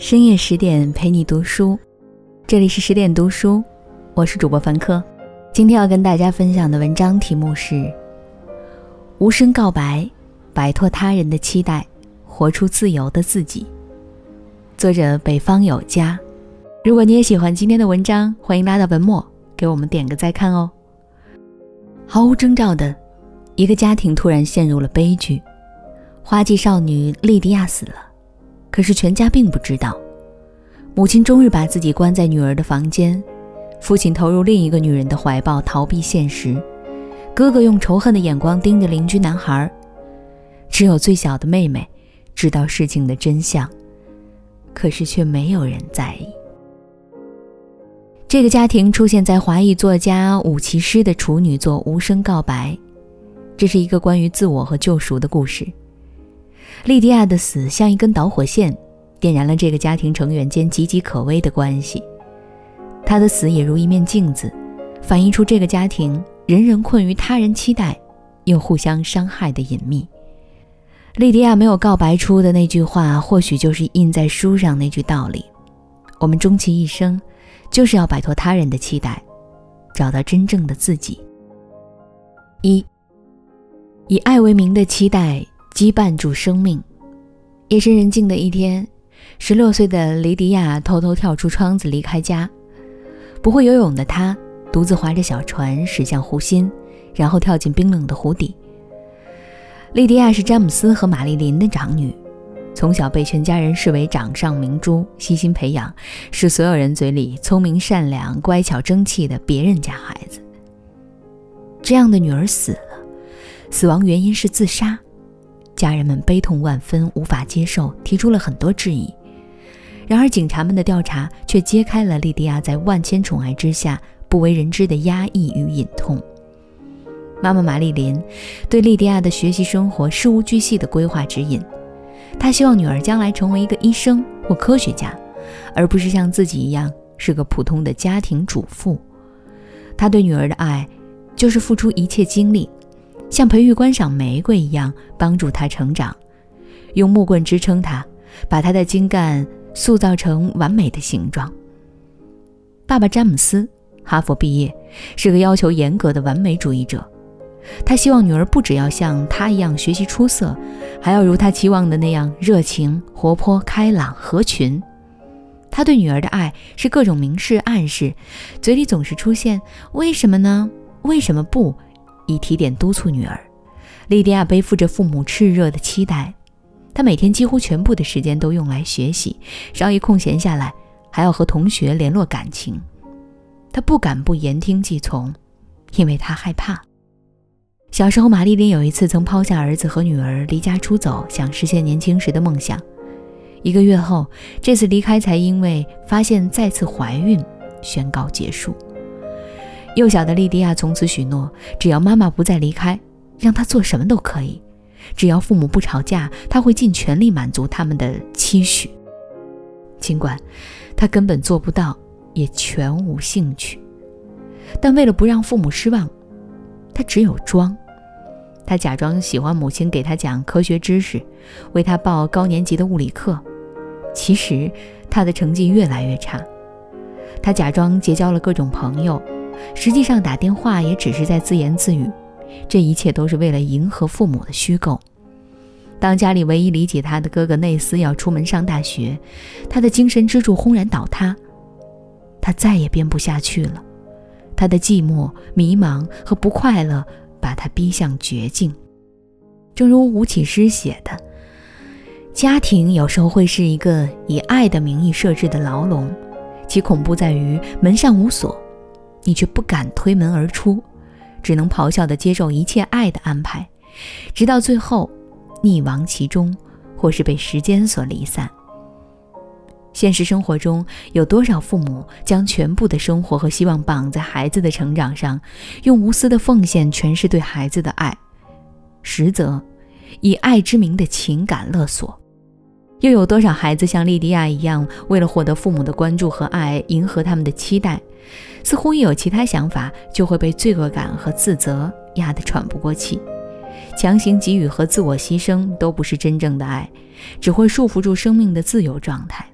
深夜十点陪你读书，这里是十点读书，我是主播凡客。今天要跟大家分享的文章题目是《无声告白，摆脱他人的期待，活出自由的自己》。作者北方有家。如果你也喜欢今天的文章，欢迎拉到文末给我们点个再看哦。毫无征兆的，一个家庭突然陷入了悲剧，花季少女莉迪亚死了。可是全家并不知道，母亲终日把自己关在女儿的房间，父亲投入另一个女人的怀抱逃避现实，哥哥用仇恨的眼光盯着邻居男孩，只有最小的妹妹知道事情的真相，可是却没有人在意。这个家庭出现在华裔作家武其诗的处女作《无声告白》，这是一个关于自我和救赎的故事。莉迪亚的死像一根导火线，点燃了这个家庭成员间岌岌可危的关系。她的死也如一面镜子，反映出这个家庭人人困于他人期待，又互相伤害的隐秘。莉迪亚没有告白出的那句话，或许就是印在书上那句道理：我们终其一生，就是要摆脱他人的期待，找到真正的自己。一，以爱为名的期待。羁绊住生命。夜深人静的一天，十六岁的莉迪亚偷偷跳出窗子离开家。不会游泳的她，独自划着小船驶向湖心，然后跳进冰冷的湖底。莉迪亚是詹姆斯和玛丽琳的长女，从小被全家人视为掌上明珠，悉心培养，是所有人嘴里聪明、善良、乖巧、争气的别人家孩子。这样的女儿死了，死亡原因是自杀。家人们悲痛万分，无法接受，提出了很多质疑。然而，警察们的调查却揭开了莉迪亚在万千宠爱之下不为人知的压抑与隐痛。妈妈玛丽琳对莉迪亚的学习生活事无巨细的规划指引，她希望女儿将来成为一个医生或科学家，而不是像自己一样是个普通的家庭主妇。她对女儿的爱，就是付出一切精力。像培育观赏玫瑰一样帮助他成长，用木棍支撑他，把他的茎干塑造成完美的形状。爸爸詹姆斯哈佛毕业，是个要求严格的完美主义者。他希望女儿不只要像他一样学习出色，还要如他期望的那样热情、活泼、开朗、合群。他对女儿的爱是各种明示暗示，嘴里总是出现“为什么呢？为什么不？”以提点督促女儿，莉迪亚背负着父母炽热的期待，她每天几乎全部的时间都用来学习，稍一空闲下来，还要和同学联络感情。她不敢不言听计从，因为她害怕。小时候，玛丽琳有一次曾抛下儿子和女儿离家出走，想实现年轻时的梦想。一个月后，这次离开才因为发现再次怀孕，宣告结束。幼小的莉迪亚从此许诺，只要妈妈不再离开，让她做什么都可以；只要父母不吵架，她会尽全力满足他们的期许。尽管她根本做不到，也全无兴趣，但为了不让父母失望，她只有装。她假装喜欢母亲给她讲科学知识，为她报高年级的物理课。其实她的成绩越来越差。她假装结交了各种朋友。实际上打电话也只是在自言自语，这一切都是为了迎合父母的虚构。当家里唯一理解他的哥哥内斯要出门上大学，他的精神支柱轰然倒塌，他再也编不下去了。他的寂寞、迷茫和不快乐把他逼向绝境。正如吴启诗写的：“家庭有时候会是一个以爱的名义设置的牢笼，其恐怖在于门上无锁。”你却不敢推门而出，只能咆哮地接受一切爱的安排，直到最后溺亡其中，或是被时间所离散。现实生活中有多少父母将全部的生活和希望绑在孩子的成长上，用无私的奉献诠释对孩子的爱，实则以爱之名的情感勒索？又有多少孩子像莉迪亚一样，为了获得父母的关注和爱，迎合他们的期待？似乎一有其他想法，就会被罪恶感和自责压得喘不过气。强行给予和自我牺牲都不是真正的爱，只会束缚住生命的自由状态。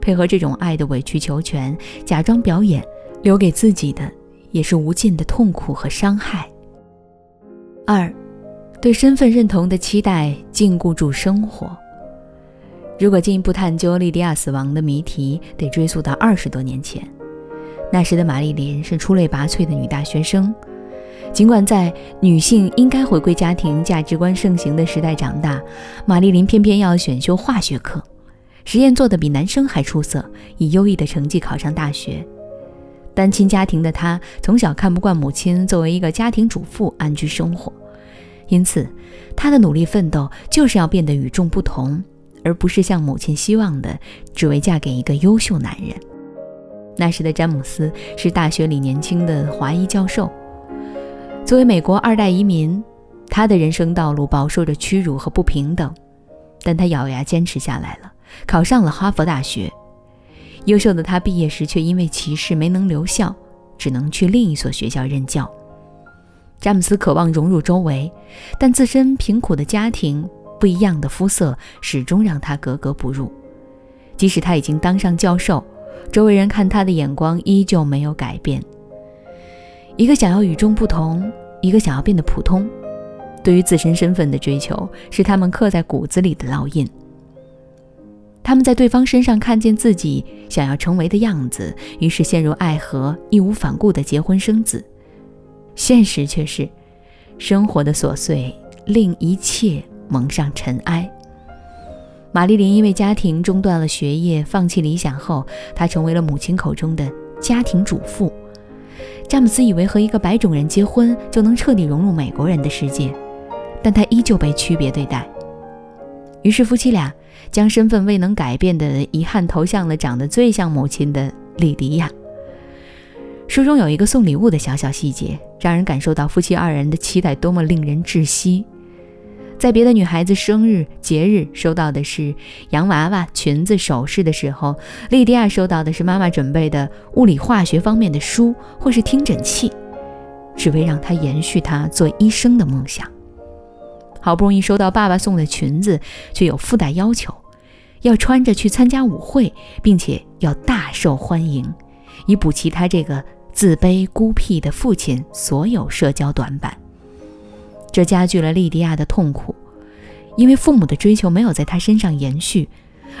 配合这种爱的委曲求全，假装表演，留给自己的也是无尽的痛苦和伤害。二，对身份认同的期待禁锢住生活。如果进一步探究莉迪亚死亡的谜题，得追溯到二十多年前。那时的玛丽莲是出类拔萃的女大学生，尽管在女性应该回归家庭价值观盛行的时代长大，玛丽莲偏偏要选修化学课，实验做得比男生还出色，以优异的成绩考上大学。单亲家庭的她，从小看不惯母亲作为一个家庭主妇安居生活，因此她的努力奋斗就是要变得与众不同，而不是像母亲希望的，只为嫁给一个优秀男人。那时的詹姆斯是大学里年轻的华裔教授。作为美国二代移民，他的人生道路饱受着屈辱和不平等，但他咬牙坚持下来了，考上了哈佛大学。优秀的他毕业时却因为歧视没能留校，只能去另一所学校任教。詹姆斯渴望融入周围，但自身贫苦的家庭、不一样的肤色始终让他格格不入。即使他已经当上教授。周围人看他的眼光依旧没有改变。一个想要与众不同，一个想要变得普通，对于自身身份的追求是他们刻在骨子里的烙印。他们在对方身上看见自己想要成为的样子，于是陷入爱河，义无反顾地结婚生子。现实却是，生活的琐碎令一切蒙上尘埃。玛丽莲因为家庭中断了学业，放弃理想后，她成为了母亲口中的家庭主妇。詹姆斯以为和一个白种人结婚就能彻底融入美国人的世界，但他依旧被区别对待。于是夫妻俩将身份未能改变的遗憾投向了长得最像母亲的莉迪亚。书中有一个送礼物的小小细节，让人感受到夫妻二人的期待多么令人窒息。在别的女孩子生日、节日收到的是洋娃娃、裙子、首饰的时候，莉迪亚收到的是妈妈准备的物理化学方面的书或是听诊器，只为让她延续她做医生的梦想。好不容易收到爸爸送的裙子，却有附带要求，要穿着去参加舞会，并且要大受欢迎，以补齐他这个自卑孤僻的父亲所有社交短板。这加剧了莉迪亚的痛苦，因为父母的追求没有在她身上延续，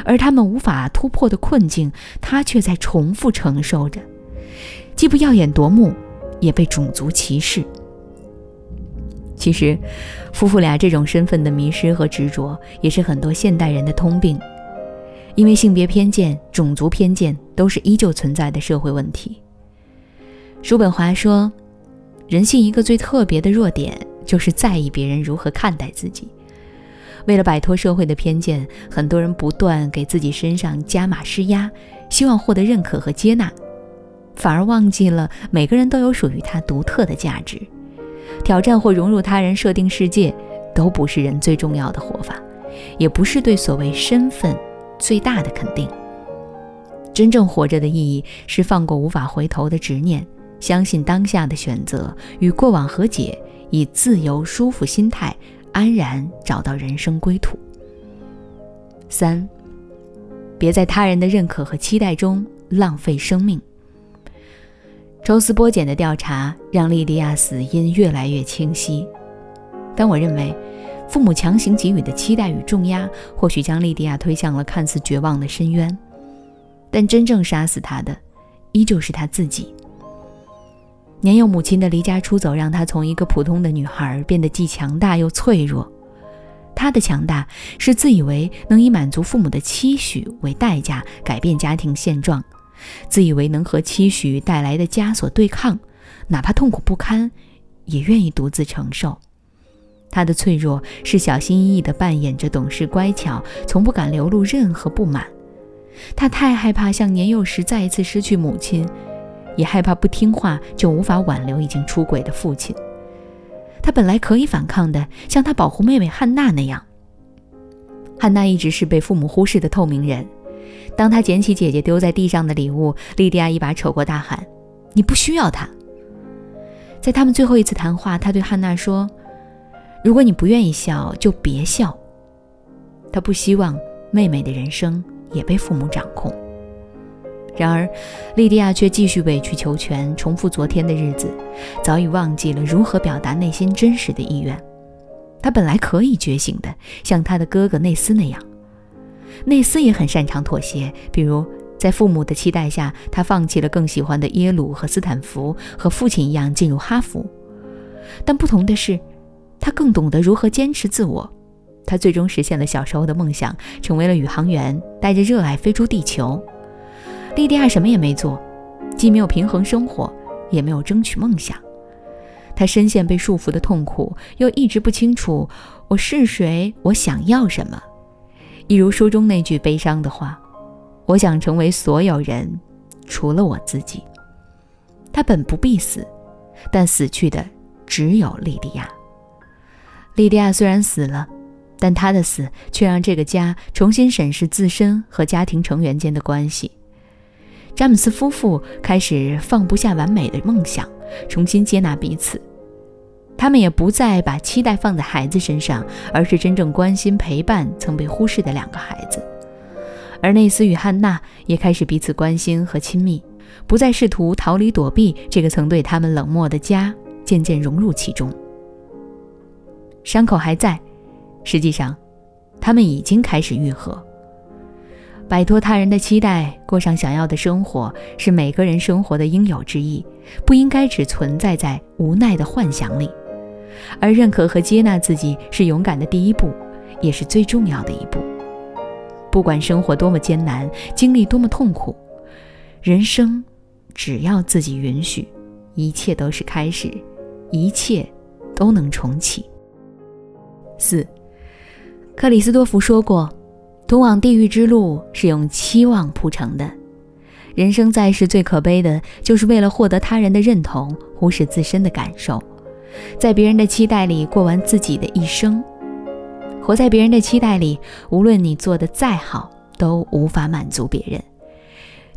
而他们无法突破的困境，她却在重复承受着，既不耀眼夺目，也被种族歧视。其实，夫妇俩这种身份的迷失和执着，也是很多现代人的通病，因为性别偏见、种族偏见都是依旧存在的社会问题。叔本华说：“人性一个最特别的弱点。”就是在意别人如何看待自己。为了摆脱社会的偏见，很多人不断给自己身上加码施压，希望获得认可和接纳，反而忘记了每个人都有属于他独特的价值。挑战或融入他人设定世界，都不是人最重要的活法，也不是对所谓身份最大的肯定。真正活着的意义是放过无法回头的执念，相信当下的选择，与过往和解。以自由舒服心态，安然找到人生归途。三，别在他人的认可和期待中浪费生命。抽丝剥茧的调查让莉迪亚死因越来越清晰。但我认为，父母强行给予的期待与重压，或许将莉迪亚推向了看似绝望的深渊。但真正杀死她的，依旧是她自己。年幼母亲的离家出走，让她从一个普通的女孩变得既强大又脆弱。她的强大是自以为能以满足父母的期许为代价改变家庭现状，自以为能和期许带来的枷锁对抗，哪怕痛苦不堪，也愿意独自承受。她的脆弱是小心翼翼地扮演着懂事乖巧，从不敢流露任何不满。她太害怕像年幼时再一次失去母亲。也害怕不听话就无法挽留已经出轨的父亲。他本来可以反抗的，像他保护妹妹汉娜那样。汉娜一直是被父母忽视的透明人。当他捡起姐姐丢在地上的礼物，莉迪亚一把扯过，大喊：“你不需要他！”在他们最后一次谈话，他对汉娜说：“如果你不愿意笑，就别笑。”他不希望妹妹的人生也被父母掌控。然而，莉迪亚却继续委曲求全，重复昨天的日子，早已忘记了如何表达内心真实的意愿。他本来可以觉醒的，像他的哥哥内斯那样。内斯也很擅长妥协，比如在父母的期待下，他放弃了更喜欢的耶鲁和斯坦福，和父亲一样进入哈佛。但不同的是，他更懂得如何坚持自我。他最终实现了小时候的梦想，成为了宇航员，带着热爱飞出地球。莉迪亚什么也没做，既没有平衡生活，也没有争取梦想。她深陷被束缚的痛苦，又一直不清楚我是谁，我想要什么。一如书中那句悲伤的话：“我想成为所有人，除了我自己。”他本不必死，但死去的只有莉迪亚。莉迪亚虽然死了，但她的死却让这个家重新审视自身和家庭成员间的关系。詹姆斯夫妇开始放不下完美的梦想，重新接纳彼此。他们也不再把期待放在孩子身上，而是真正关心陪伴曾被忽视的两个孩子。而内斯与汉娜也开始彼此关心和亲密，不再试图逃离躲避这个曾对他们冷漠的家，渐渐融入其中。伤口还在，实际上，他们已经开始愈合。摆脱他人的期待，过上想要的生活，是每个人生活的应有之义，不应该只存在在无奈的幻想里。而认可和接纳自己是勇敢的第一步，也是最重要的一步。不管生活多么艰难，经历多么痛苦，人生只要自己允许，一切都是开始，一切都能重启。四，克里斯多夫说过：“通往地狱之路是用期望铺成的。人生在世最可悲的就是为了获得他人的认同，忽视自身的感受。”在别人的期待里过完自己的一生，活在别人的期待里，无论你做的再好，都无法满足别人。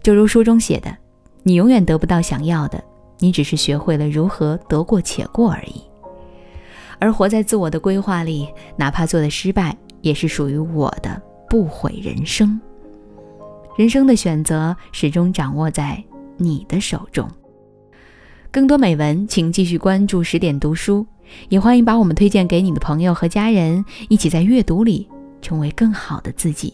就如书中写的，你永远得不到想要的，你只是学会了如何得过且过而已。而活在自我的规划里，哪怕做的失败，也是属于我的不悔人生。人生的选择始终掌握在你的手中。更多美文，请继续关注十点读书，也欢迎把我们推荐给你的朋友和家人，一起在阅读里成为更好的自己。